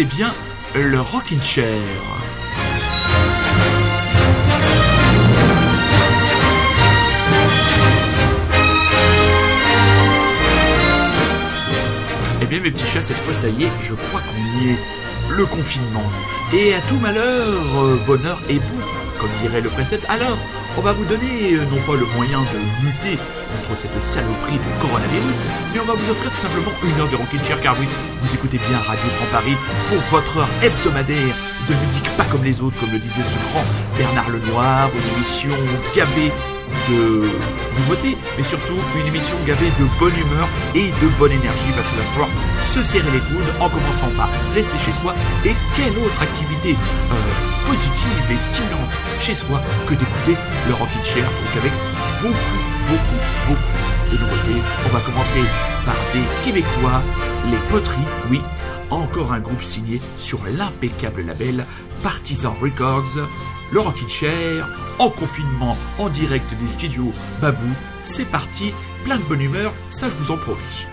écoutez bien le Rockin' Chair. Eh bien mes petits chats, cette fois ça y est, je crois qu'on y est. Le confinement. Et à tout malheur, euh, bonheur et bout, comme dirait le précepte. Alors, on va vous donner euh, non pas le moyen de lutter contre cette saloperie de coronavirus, mais on va vous offrir tout simplement une heure de Rockin' Chair, car oui, vous écoutez bien Radio Grand Paris pour votre heure hebdomadaire de musique pas comme les autres, comme le disait ce grand Bernard Lenoir, une émission gavée de nouveautés, mais surtout une émission gavée de bonne humeur et de bonne énergie, parce qu'il va falloir se serrer les coudes en commençant par rester chez soi. Et quelle autre activité euh, positive et stimulante chez soi que d'écouter le Rockin' Chair, donc avec beaucoup, beaucoup, beaucoup de nouveautés. On va commencer par des Québécois, les Poteries, oui, encore un groupe signé sur l'impeccable label Partisan Records, le Rockin' Chair, en confinement, en direct des studios Babou. C'est parti, plein de bonne humeur, ça je vous en promets.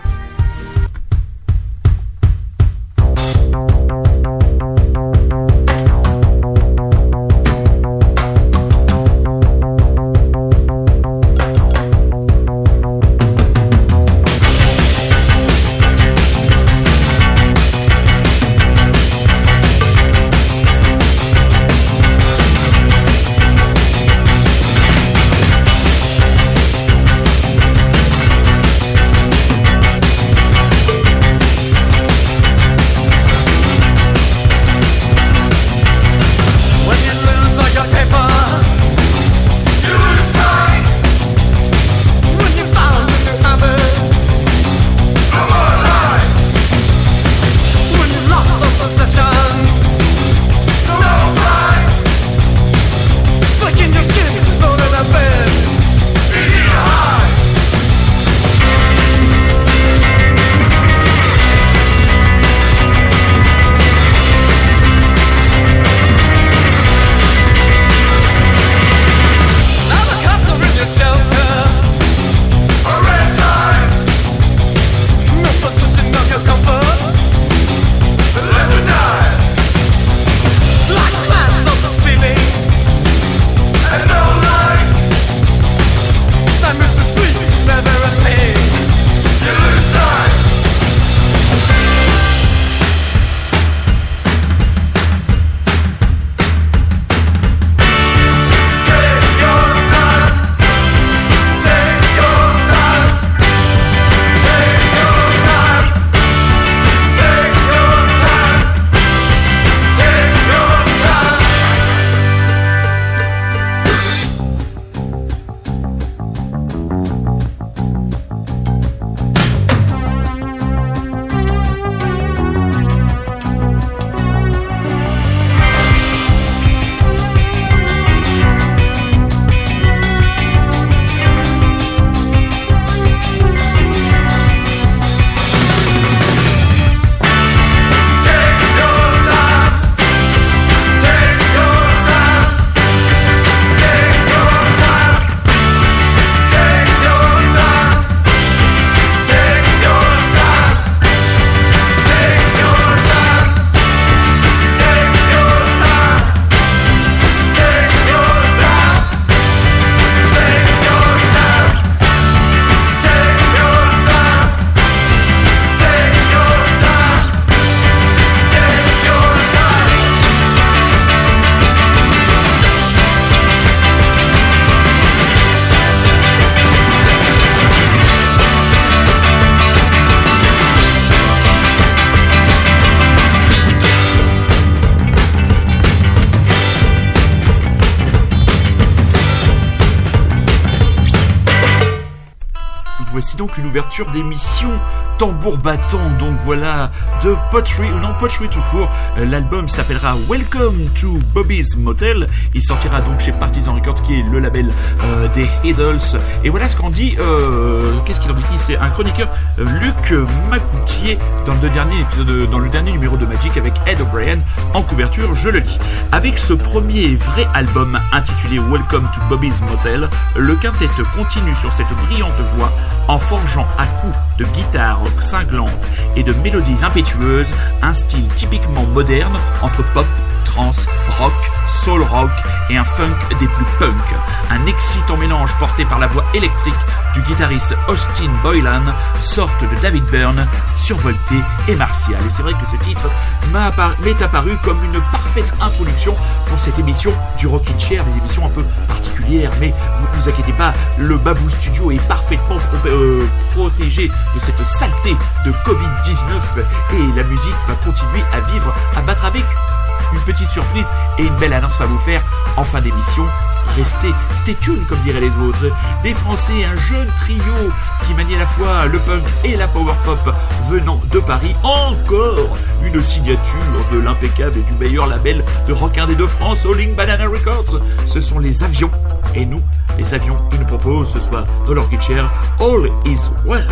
d'ouverture d'émission tambour battant, donc voilà, de Pottery, ou non Pottery tout court. Euh, L'album s'appellera Welcome to Bobby's Motel. Il sortira donc chez Partisan Records, qui est le label euh, des Idols. Et voilà ce qu'en dit, euh, qu'est-ce qu'il en dit C'est un chroniqueur, Luc Macoutier, dans le dernier épisode, dans le dernier numéro de Magic avec Ed O'Brien en couverture, je le lis. Avec ce premier vrai album intitulé Welcome to Bobby's Motel, le quintet continue sur cette brillante voie en forgeant à coups de guitare cinglante et de mélodies impétueuses un style typiquement moderne entre pop, trance, rock, soul rock et un funk des plus punk. Un excitant mélange porté par la voix électrique du guitariste Austin Boylan, sorte de David Byrne, survolté et martial. Et c'est vrai que ce titre m'est apparu comme une parfaite introduction pour cette émission du Rockin' Chair, des émissions un peu particulières, mais vous ne vous inquiétez pas, le Babou Studio est parfaitement euh, protégé de cette saleté de Covid-19 et la musique va continuer à vivre, à battre avec une petite surprise et une belle annonce à vous faire en fin d'émission. Restez, stay tuned comme diraient les autres. Des Français, un jeune trio qui manie à la fois le punk et la power pop venant de Paris. Encore une signature de l'impeccable et du meilleur label de rock indé de France, Alling Banana Records. Ce sont les avions. Et nous, les avions, ils nous proposent ce soir dans leur All is Well.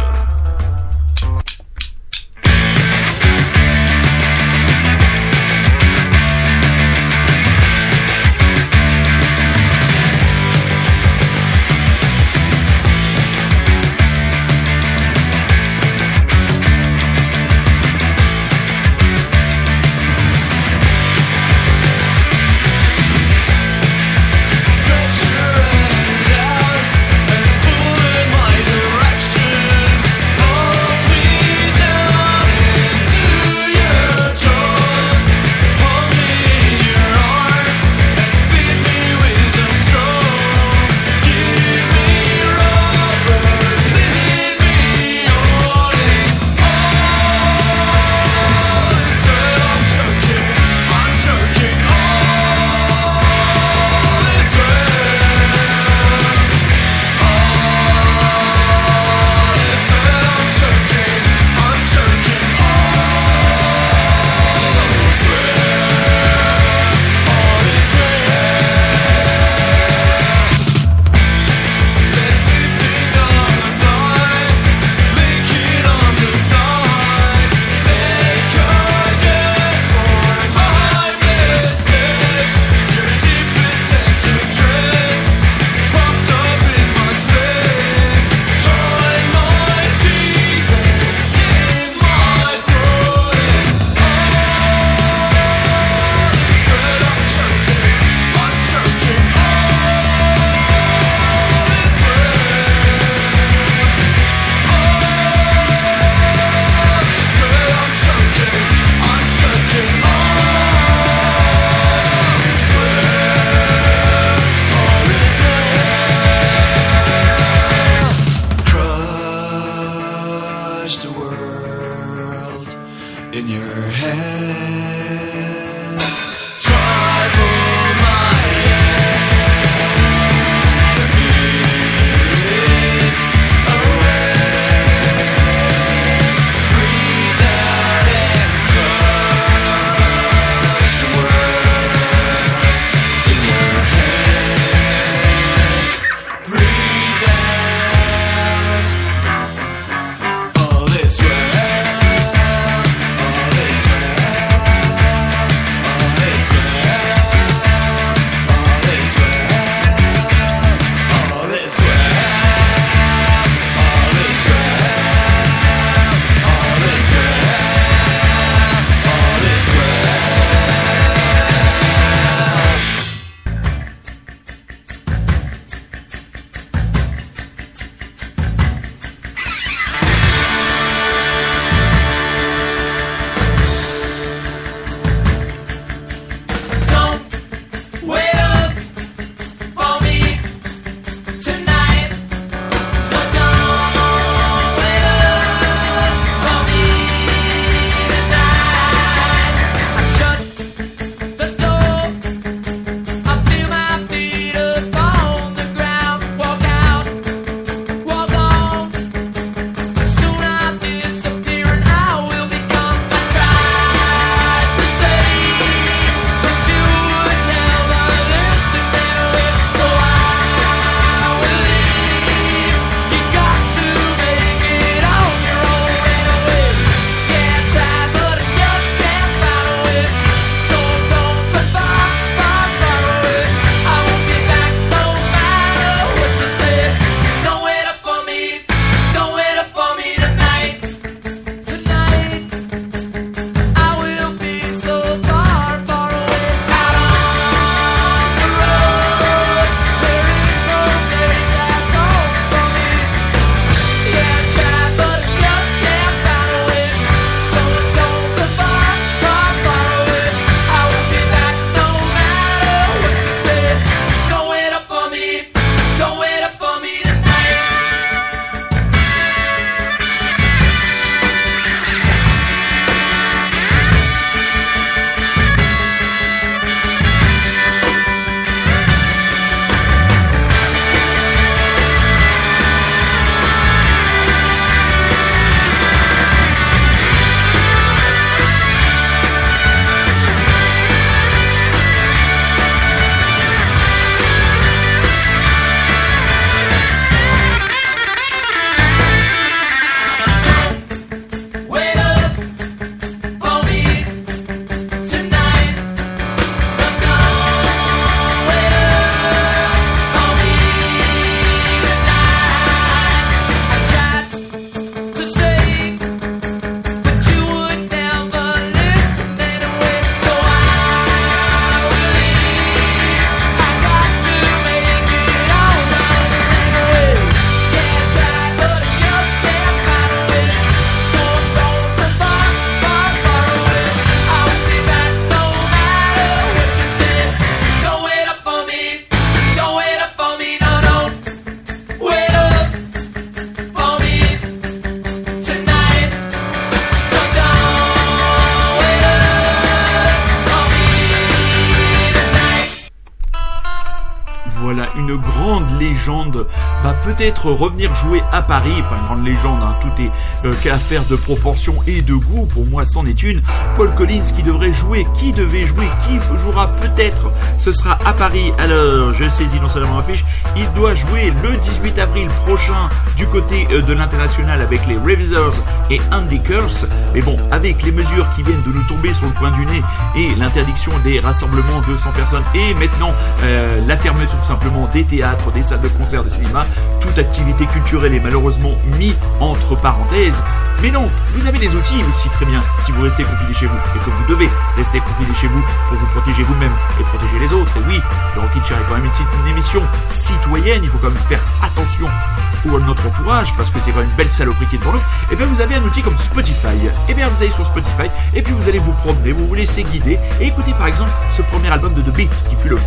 Peut-être revenir jouer à Paris. Enfin, une grande légende, hein. tout est euh, affaire de proportion et de goût. Pour moi, c'en est une. Paul Collins qui devrait jouer, qui devait jouer, qui jouera peut-être? Ce sera à Paris. Alors, je saisis non seulement fiche, il doit jouer le 18 avril prochain du côté euh, de l'international avec les Revisers et Andy Curse. Mais bon, avec les mesures qui viennent de nous tomber sur le coin du nez et l'interdiction des rassemblements de 100 personnes et maintenant euh, la fermeture tout simplement des théâtres, des salles de concert, des cinémas, toute activité culturelle est malheureusement mise entre parenthèses. Mais donc, vous avez des outils aussi très bien si vous restez confiné chez vous et que vous devez rester confiné chez vous pour vous protéger vous-même et protéger les autres. Et oui, le Rocky Chair est quand même une, émission citoyenne, il faut quand même faire attention à notre entourage parce que c'est quand même une belle saloperie qui est devant nous. Et eh bien vous avez un outil comme Spotify. Et eh bien vous allez sur Spotify et puis vous allez vous promener, vous vous laissez guider et écoutez par exemple ce premier album de The Beats qui fut le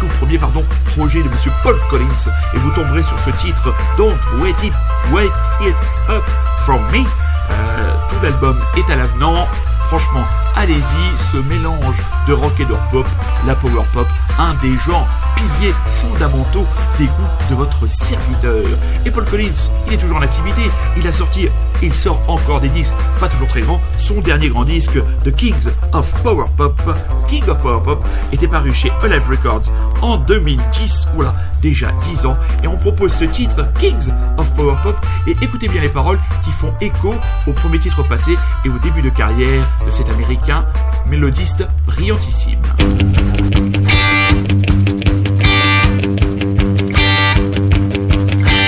tout premier pardon, projet de Monsieur Paul Collins et vous tomberez sur ce titre Don't Wait It, Wait It Up From Me. Euh, tout l'album est à l'avenant. Franchement, allez-y, ce mélange de rock et de pop, la power pop, un des genres piliers fondamentaux des goûts de votre serviteur. Et Paul Collins, il est toujours en activité, il a sorti, il sort encore des disques, pas toujours très grands, son dernier grand disque, The Kings of Power Pop, King of Power Pop, était paru chez Alive Records en 2010, oula, déjà 10 ans, et on propose ce titre, Kings of Power Pop, et écoutez bien les paroles qui font écho au premier titre passé et au début de carrière de cet américain mélodiste brillantissime.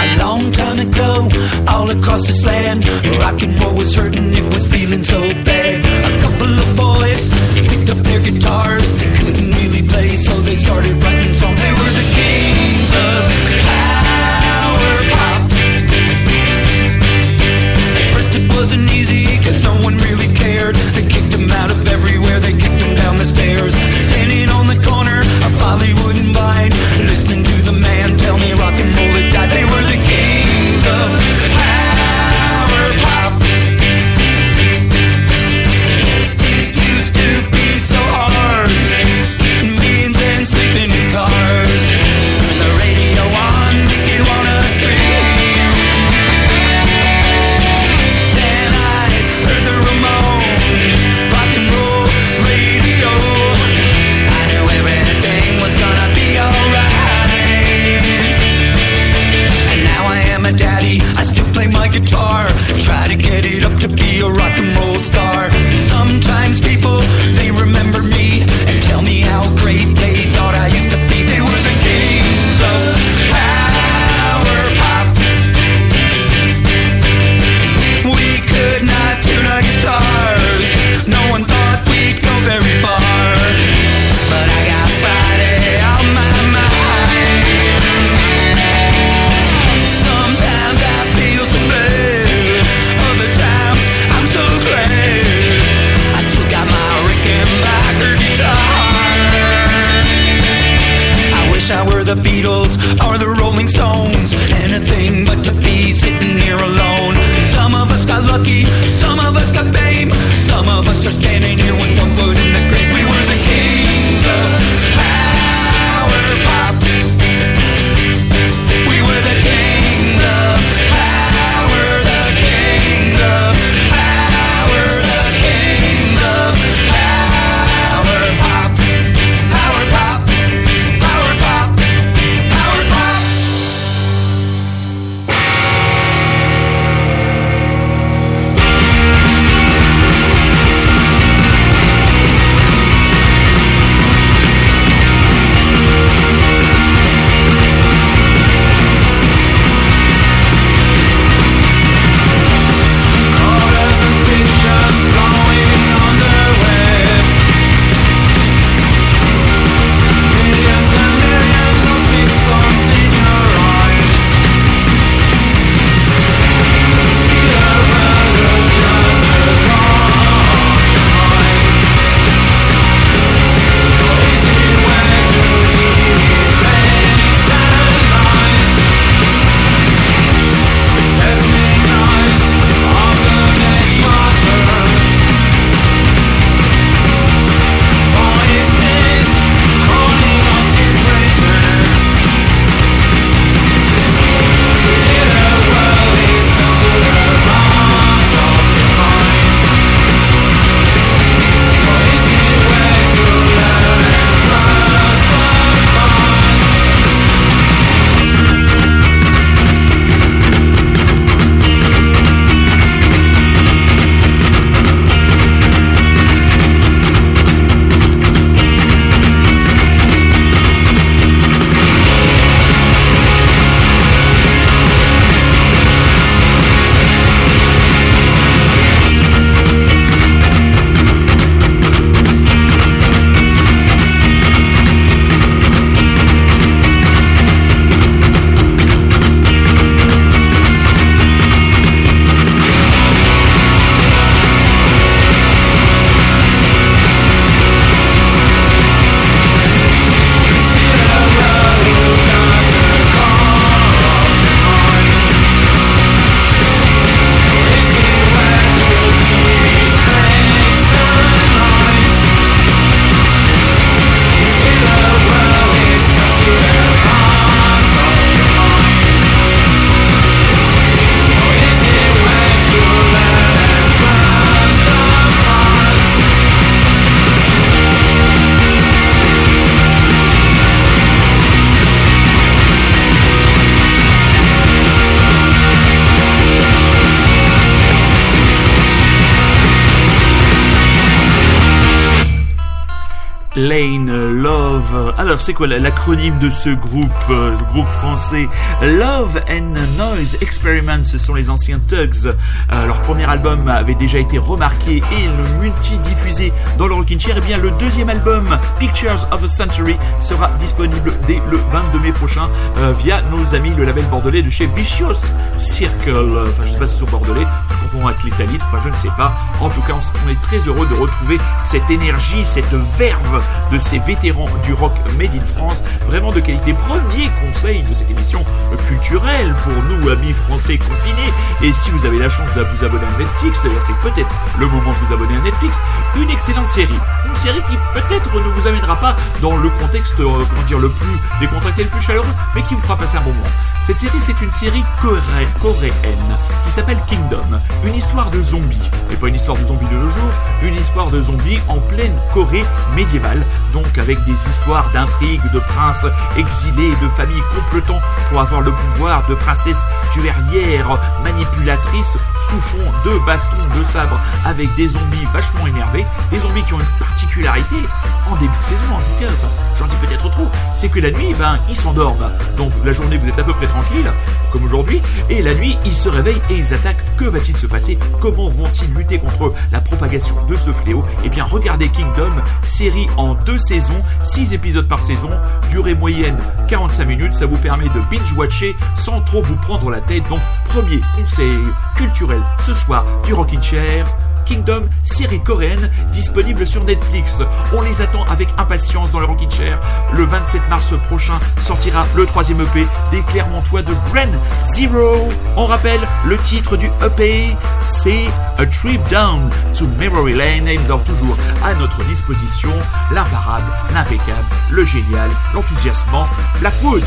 A long time ago, all across this land, rock and roll was hurting, it was feeling so bad. A couple of boys picked up their guitars, they couldn't really play, so they started writing songs. They were the kings of power pop. At first it wasn't easy, cause no one really cared. They kicked them out of Lane Love. Alors, c'est quoi l'acronyme de ce groupe, euh, groupe français? Love and Noise Experiment, ce sont les anciens Tugs. Euh, leur premier album avait déjà été remarqué et multi-diffusé dans le Rockin' Chair. Et eh bien, le deuxième album, Pictures of a Century, sera disponible dès le 22 mai prochain euh, via nos amis le label bordelais de chez Vicious Circle. Enfin, je sais pas si c'est bordelais, je confonds avec l'Italie, enfin, je ne sais pas. En tout cas, on est très heureux de retrouver cette énergie, cette verve de ces vétérans du rock made in France, vraiment de qualité. Premier conseil de cette émission culturelle pour nous, amis français confinés. Et si vous avez la chance de vous abonner à Netflix, d'ailleurs c'est peut-être le moment de vous abonner à Netflix, une excellente série. Une série qui peut-être ne vous amènera pas dans le contexte, euh, comment dire, le plus décontracté, le plus chaleureux, mais qui vous fera passer un bon moment. Cette série, c'est une série coréenne qui s'appelle Kingdom. Une histoire de zombies. Et pas une histoire de zombies de nos jours, une histoire de zombies en pleine Corée médiévale. Donc avec des histoires d'intrigues, de princes exilés, de familles complotant pour avoir le pouvoir, de princesses tuerrières, manipulatrices, sous fond de bastons, de sabres, avec des zombies vachement énervés. Des zombies qui ont une particularité, en début de saison en tout cas, j'en dis peut-être trop, c'est que la nuit, ben, ils s'endorment. Donc la journée, vous êtes à peu près tranquille, comme aujourd'hui, et la nuit, ils se réveillent et ils attaquent. Que va-t-il se passer? Comment vont-ils lutter contre la propagation de ce fléau? Eh bien, regardez Kingdom, série en deux saisons, six épisodes par saison, durée moyenne 45 minutes, ça vous permet de binge-watcher sans trop vous prendre la tête. Donc, premier conseil culturel ce soir du Rockin' Chair, Kingdom, série coréenne disponible sur Netflix. On les attend avec impatience dans le Rockin' Chair. Le 27 mars prochain sortira le troisième EP des Clermontois de Gren Zero. On rappelle le titre du EP, c'est A Trip Down to Memory Lane et nous avons toujours à notre disposition l'imparable, l'impeccable, le génial, l'enthousiasmant Blackwood.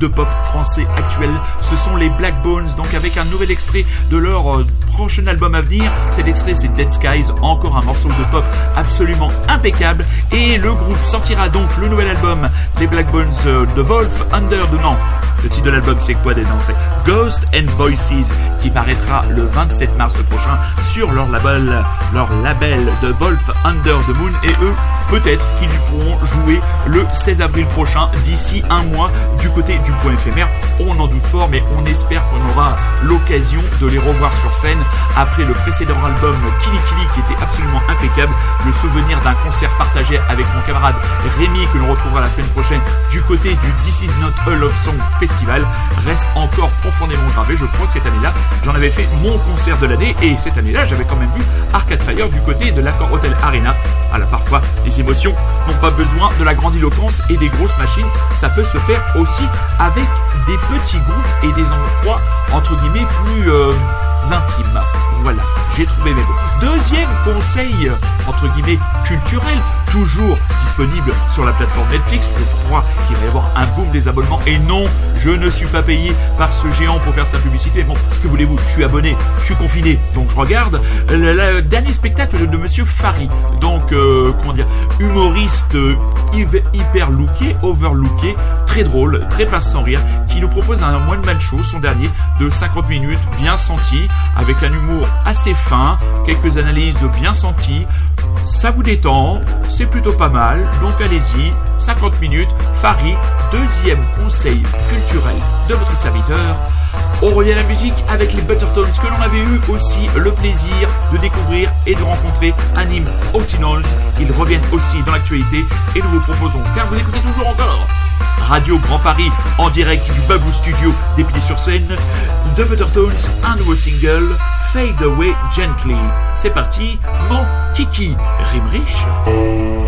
De pop français actuel. Ce sont les Black Bones, donc avec un nouvel extrait de leur euh, prochain album à venir. Cet extrait, c'est Dead Skies, encore un morceau de pop absolument impeccable. Et le groupe sortira donc le nouvel album des Black Bones euh, de Wolf Under de non. Le titre de l'album, c'est quoi des C'est Ghost and Voices, qui paraîtra le 27 mars prochain sur leur label, leur label de Wolf Under the Moon. Et eux, peut-être qu'ils pourront jouer le 16 avril prochain, d'ici un mois, du côté du point éphémère. On en doute fort, mais on espère qu'on aura l'occasion de les revoir sur scène après le précédent album Kili Kili qui était absolument impeccable. Le souvenir d'un concert partagé avec mon camarade Rémi que l'on retrouvera la semaine prochaine du côté du This Is Not a Love Song Festival reste encore profondément gravé. Je crois que cette année-là, j'en avais fait mon concert de l'année et cette année-là, j'avais quand même vu Arcade Fire du côté de l'accord Hotel Arena. Alors parfois, les émotions n'ont pas besoin de la grandiloquence et des grosses machines. Ça peut se faire aussi avec des petits groupes et des endroits entre guillemets plus euh, intimes. Voilà, j'ai trouvé mes mots. Deuxième conseil, entre guillemets, culturel, toujours disponible sur la plateforme Netflix. Je crois qu'il va y avoir un boom des abonnements. Et non, je ne suis pas payé par ce géant pour faire sa publicité. Bon, que voulez-vous? Je suis abonné, je suis confiné, donc je regarde. Le, dernier spectacle de, Monsieur Fari, donc, euh, comment dire, humoriste euh, hyper looké, overlooké, très drôle, très passe sans rire, qui nous propose un one man show, son dernier, de 50 minutes, bien senti, avec un humour assez fin, quelques analyses bien senties. Ça vous détend, c'est plutôt pas mal, donc allez-y, 50 minutes, Fari, deuxième conseil culturel de votre serviteur. On revient à la musique avec les Buttertones que l'on avait eu aussi le plaisir de découvrir et de rencontrer à Nîmes Ils reviennent aussi dans l'actualité et nous vous proposons, car vous écoutez toujours encore Radio Grand Paris en direct du Babou Studio d'Épinay sur Seine, de Buttertones, un nouveau single, Fade Away Gently. C'est parti, mon Kiki, rime riche.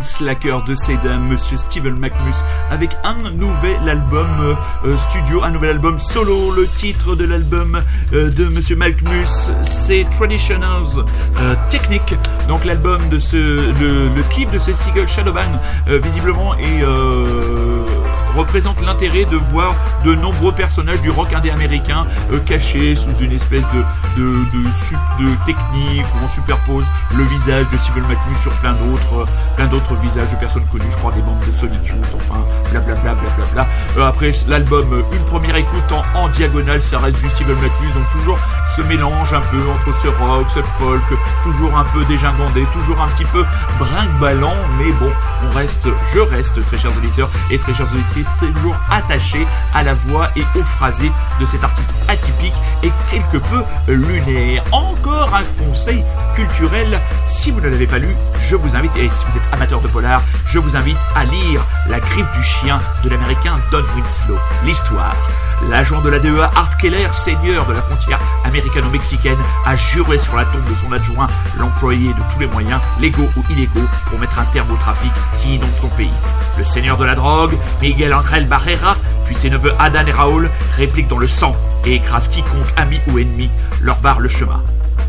Le King Slacker de Sedam, Monsieur Steven McMus, avec un nouvel album euh, euh, studio, un nouvel album solo. Le titre de l'album euh, de Monsieur McMus, c'est Traditionals euh, Technique. Donc l'album de ce, le, clip de ce single Shadowban, visiblement est représente l'intérêt de voir de nombreux personnages du rock indé américain euh, cachés sous une espèce de, de, de, technique où on superpose le visage de Steven McMus sur plein d'autres euh, plein d'autres visages de personnes connues, je crois des membres de Sonic Youth, enfin blablabla blablabla. Euh, après l'album, une première écoute en, diagonale, ça reste du Steven McMus, donc toujours ce mélange un peu entre ce rock, ce folk, toujours un peu dégingandé, toujours un petit peu brinque-ballant, mais bon, on reste, je reste, très chers auditeurs et très chères auditrices, toujours attaché à la voix et au phrasé de cet artiste atypique et quelque peu lunaire. Encore un conseil culturel, si vous ne l'avez pas lu, je vous invite, et si vous êtes amateur de polar, je vous invite à lire La griffe du chien de l'américain Don Winslow. L'histoire. L'agent de la DEA Art Keller, seigneur de la frontière américano-mexicaine, a juré sur la tombe de son adjoint l'employer de tous les moyens, légaux ou illégaux, pour mettre un terme au trafic qui inonde son pays. Le seigneur de la drogue, Miguel Angel Barrera, puis ses neveux Adan et Raoul, répliquent dans le sang et écrasent quiconque, ami ou ennemi, leur barre le chemin.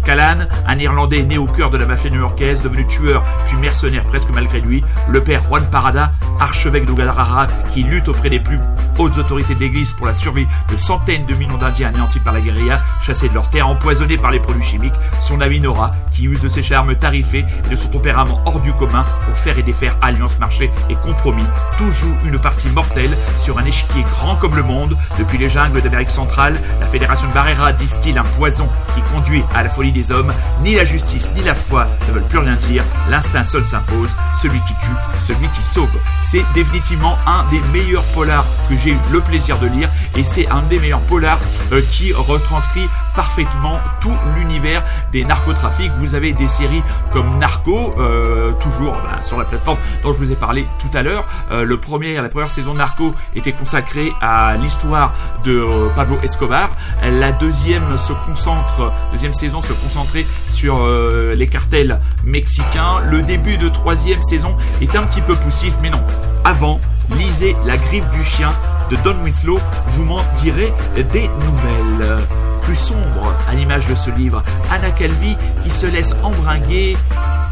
Callan, un Irlandais né au cœur de la mafia new-yorkaise, devenu tueur puis mercenaire presque malgré lui, le père Juan Parada, archevêque de Guadalajara, qui lutte auprès des plus hautes autorités de l'Église pour la survie de centaines de millions d'Indiens anéantis par la guérilla, chassés de leurs terres, empoisonnés par les produits chimiques, son ami Nora, qui use de ses charmes tarifés et de son tempérament hors du commun pour faire et défaire alliances, marchés et compromis. Tout joue une partie mortelle sur un échiquier grand comme le monde. Depuis les jungles d'Amérique centrale, la fédération de Barrera distille un poison qui conduit à la folie des hommes. Ni la justice ni la foi ne veulent plus rien dire. L'instinct seul s'impose. Celui qui tue, celui qui sauve. C'est définitivement un des meilleurs polars que j'ai eu le plaisir de lire et c'est un des meilleurs polars euh, qui retranscrit parfaitement tout l'univers des narcotrafics. Vous avez des séries comme Narco, euh, toujours bah, sur la plateforme dont je vous ai parlé tout à l'heure. Euh, le premier, la première saison de Narco était consacrée à l'histoire de euh, Pablo Escobar. La deuxième se concentre, deuxième saison se concentrait sur les cartels mexicains. Le début de troisième saison est un petit peu poussif, mais non. Avant, lisez La griffe du chien Don Winslow, vous m'en direz des nouvelles plus sombre à l'image de ce livre, Anna Calvi qui se laisse embringuer,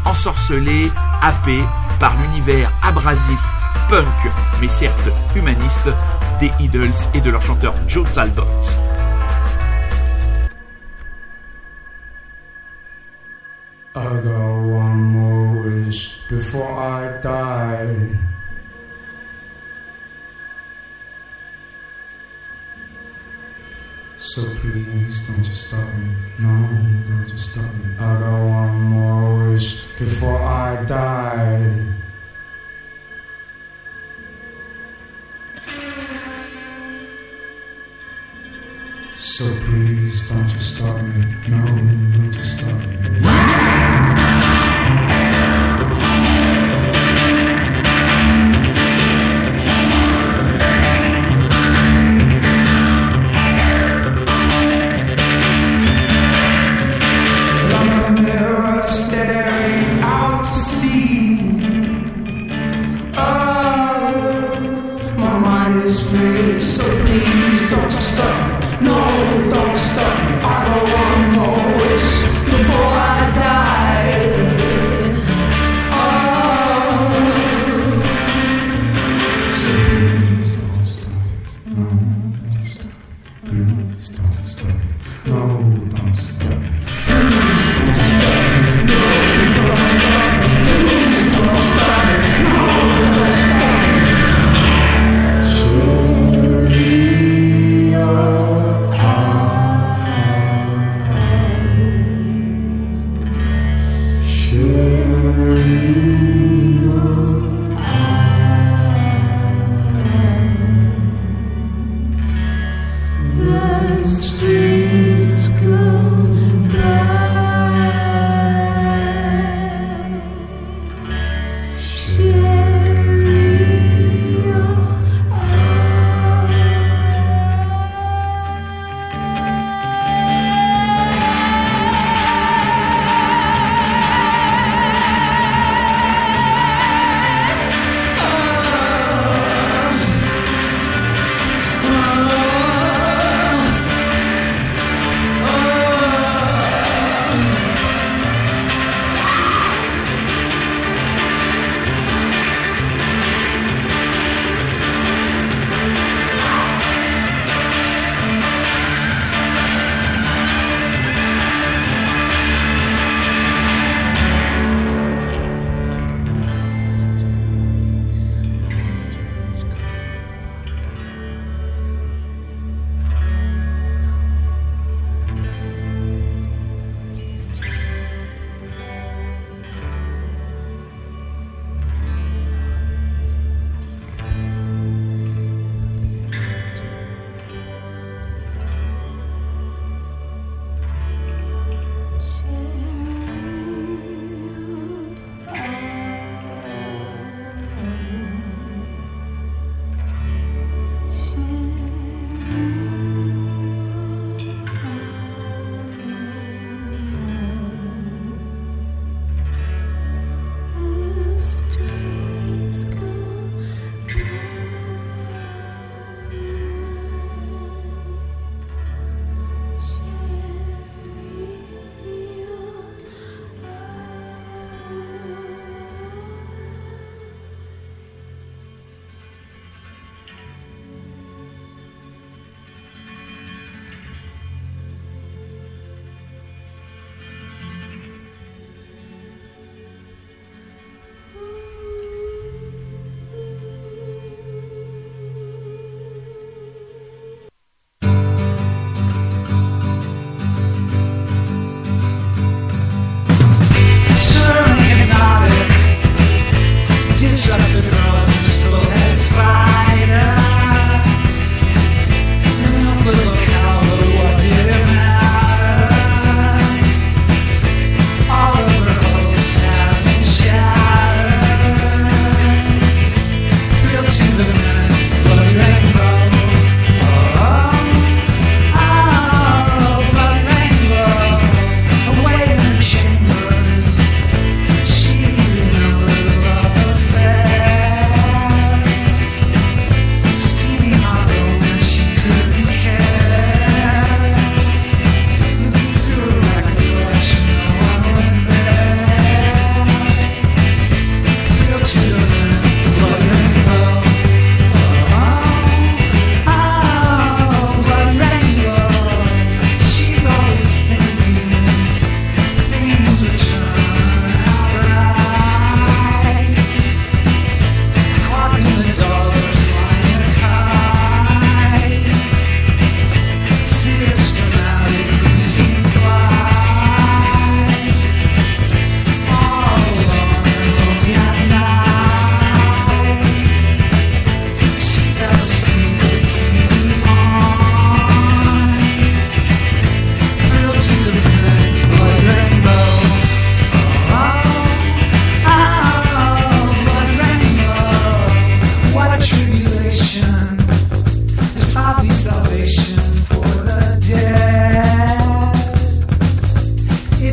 ensorceler, happer par l'univers abrasif, punk, mais certes humaniste, des Idols et de leur chanteur Joe Talbot. So please don't you stop me. No, don't you stop me. I got one more wish before I die. So please don't you stop me. No, don't you stop me.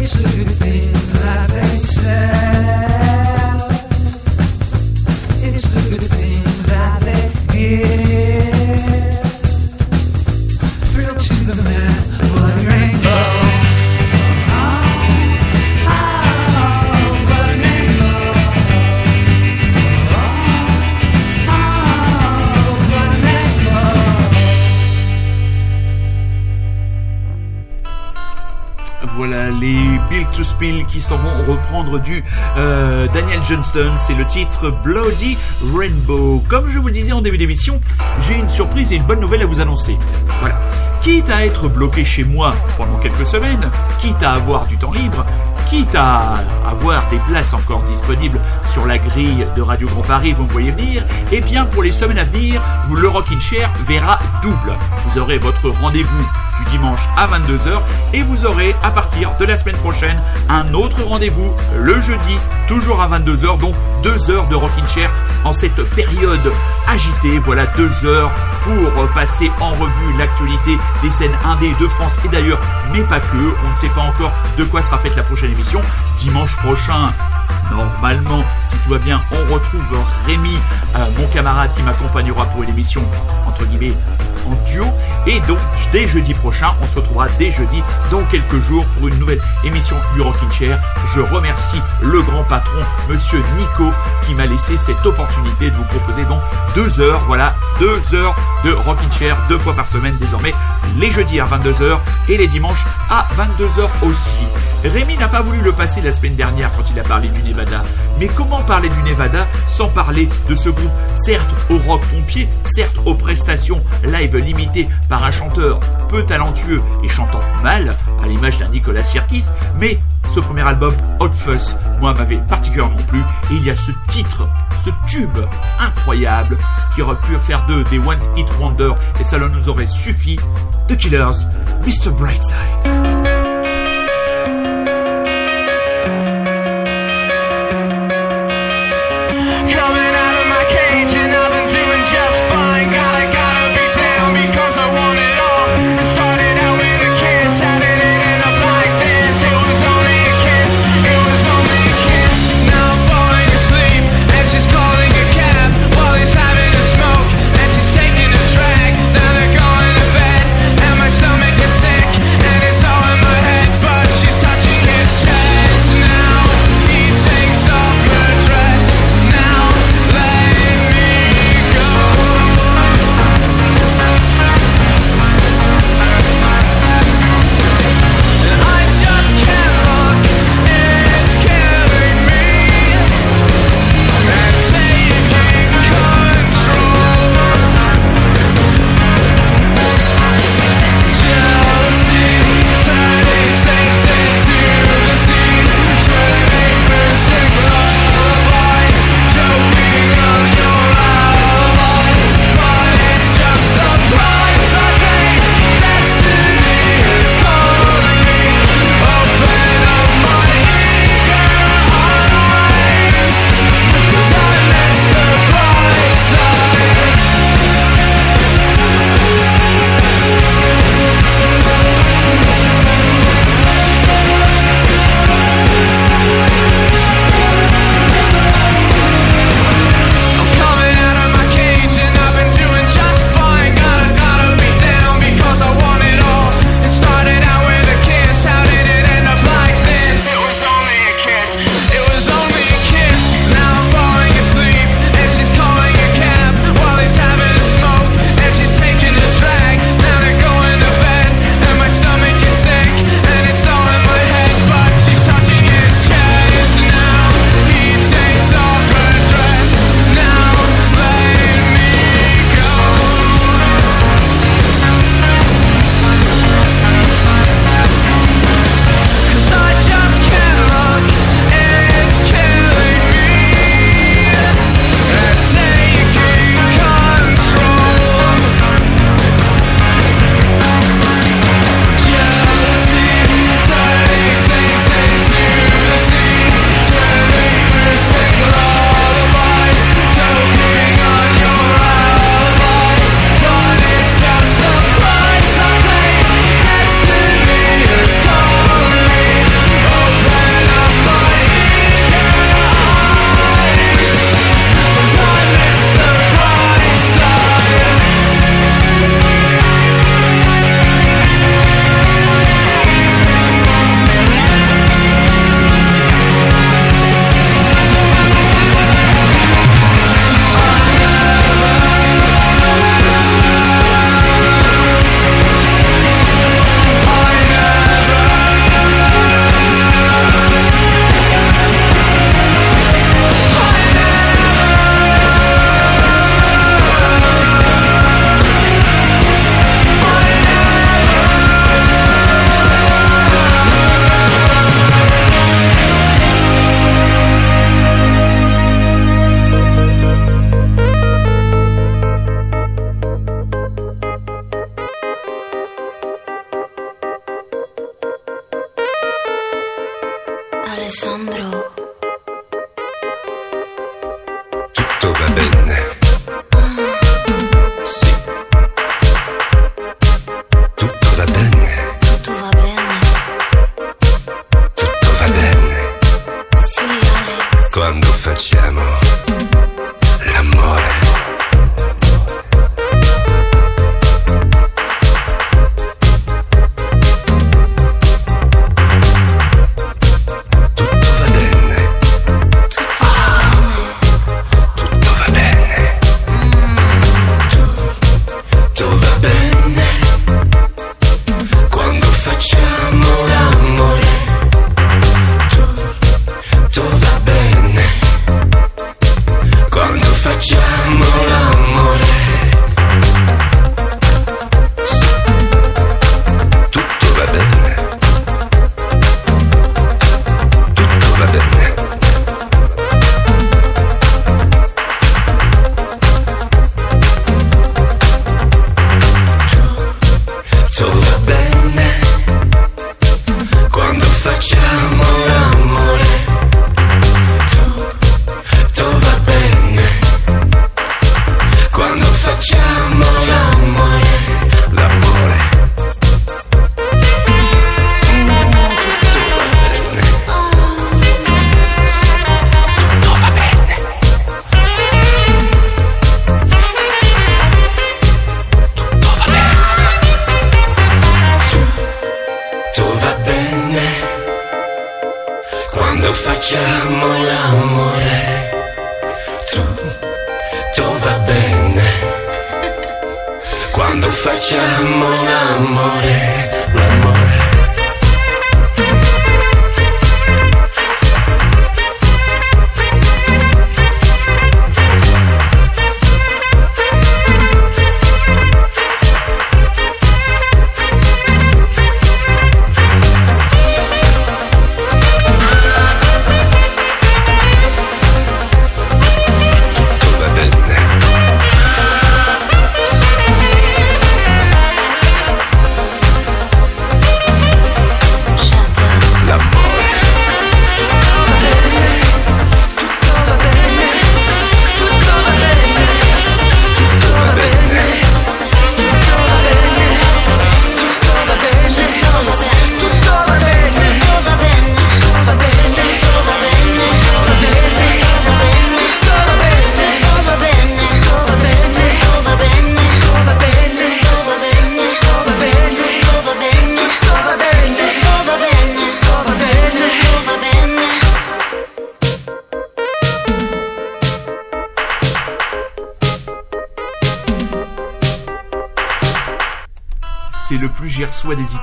to s'en vont reprendre du euh, Daniel Johnston. C'est le titre Bloody Rainbow. Comme je vous disais en début d'émission, j'ai une surprise et une bonne nouvelle à vous annoncer. Voilà. Quitte à être bloqué chez moi pendant quelques semaines, quitte à avoir du temps libre, quitte à avoir des places encore disponibles sur la grille de Radio Grand Paris, vous me voyez venir, et bien pour les semaines à venir, le Rockin' Chair verra double. Vous aurez votre rendez-vous du dimanche à 22h et vous aurez à partir de la semaine prochaine un autre rendez-vous le jeudi toujours à 22h donc deux heures de Rockin' Chair en cette période agitée. Voilà deux heures pour passer en revue l'actualité des scènes indées de France. Et d'ailleurs mais pas que on ne sait pas encore de quoi sera faite la prochaine émission. Dimanche prochain Normalement, si tout va bien, on retrouve Rémi, euh, mon camarade qui m'accompagnera pour une émission entre guillemets en duo. Et donc, dès jeudi prochain, on se retrouvera dès jeudi, dans quelques jours, pour une nouvelle émission du Rockin' Chair. Je remercie le grand patron, monsieur Nico, qui m'a laissé cette opportunité de vous proposer donc deux heures, voilà, deux heures de Rockin' Chair, deux fois par semaine désormais, les jeudis à 22h et les dimanches à 22h aussi. Rémi n'a pas voulu le passer la semaine dernière quand il a parlé du Nevada. Mais comment parler du Nevada sans parler de ce groupe, certes au rock pompier, certes aux prestations live limitées par un chanteur peu talentueux et chantant mal, à l'image d'un Nicolas Sirkis, mais ce premier album, Hot Fuss, moi m'avait particulièrement plu, et il y a ce titre, ce tube incroyable, qui aurait pu faire d'eux des One Hit Wonder, et ça nous aurait suffi, The Killers, Mr. Brightside.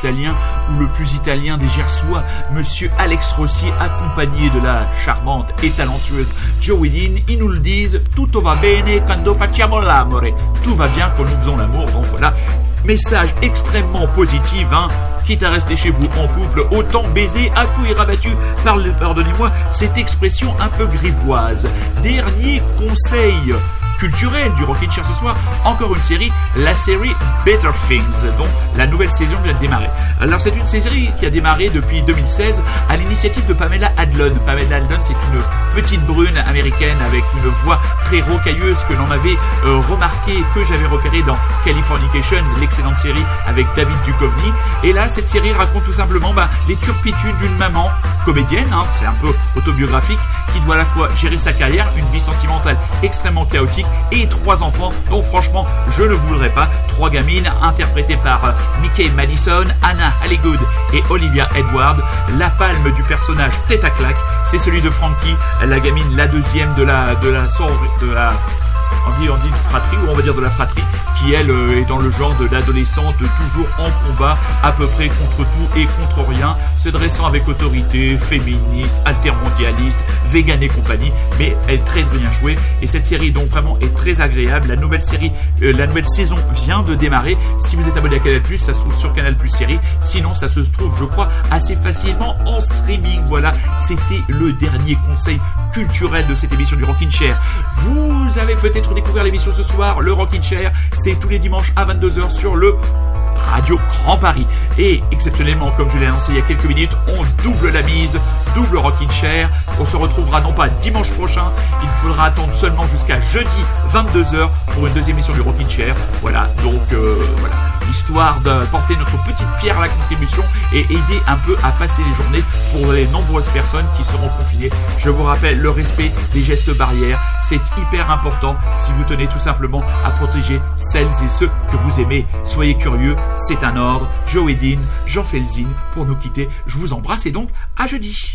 Ou le plus italien des gersois, Monsieur Alex Rossi, accompagné de la charmante et talentueuse Joey Dean. Ils nous le disent, tutto va bene quando facciamo l'amore. Tout va bien quand nous faisons l'amour, donc voilà. Message extrêmement positif, hein. Quitte à rester chez vous en couple, autant baiser à par le, pardonnez-moi, cette expression un peu grivoise. Dernier conseil culturel du Rockin' Chair ce soir, encore une série, la série Better Things, dont la nouvelle saison vient de démarrer. Alors c'est une série qui a démarré depuis 2016 à l'initiative de Pamela Adlon. Pamela Adlon, c'est une petite brune américaine avec une voix très rocailleuse que l'on avait euh, remarqué, que j'avais repéré dans Californication, l'excellente série avec David Duchovny. Et là, cette série raconte tout simplement bah, les turpitudes d'une maman comédienne, hein, c'est un peu autobiographique, qui doit à la fois gérer sa carrière, une vie sentimentale extrêmement chaotique et trois enfants dont franchement je ne voudrais pas. Trois gamines interprétées par euh, Mickey Madison, Anna Hallegood et Olivia Edward. La palme du personnage tête à claque, c'est celui de Frankie, la gamine, la deuxième de la de la de la on dit, on dit une fratrie, ou on va dire de la fratrie, qui elle euh, est dans le genre de l'adolescente toujours en combat, à peu près contre tout et contre rien, se dressant avec autorité, féministe, altermondialiste, vegan et compagnie, mais elle est très bien jouée, et cette série donc vraiment est très agréable, la nouvelle série, euh, la nouvelle saison vient de démarrer, si vous êtes abonné à Canal+, ça se trouve sur Canal+, série, sinon ça se trouve, je crois, assez facilement en streaming, voilà, c'était le dernier conseil culturel de cette émission du Rockin' Chair. Vous avez peut-être découvert l'émission ce soir, le Rockin' Chair, c'est tous les dimanches à 22h sur le Radio Grand Paris. Et exceptionnellement, comme je l'ai annoncé il y a quelques minutes, on double la mise, double Rockin' Chair. On se retrouvera non pas dimanche prochain, il faudra attendre seulement jusqu'à jeudi 22h pour une deuxième émission du Rockin' Chair. Voilà, donc euh, voilà, histoire de porter notre petite pierre à la contribution et aider un peu à passer les journées pour les nombreuses personnes qui seront confinées. Je vous rappelle le respect des gestes barrières, c'est hyper important si vous tenez tout simplement à protéger celles et ceux que vous aimez. Soyez curieux, c'est un ordre. Joe Dean, Jean Felzin pour nous quitter. Je vous embrasse et donc à jeudi.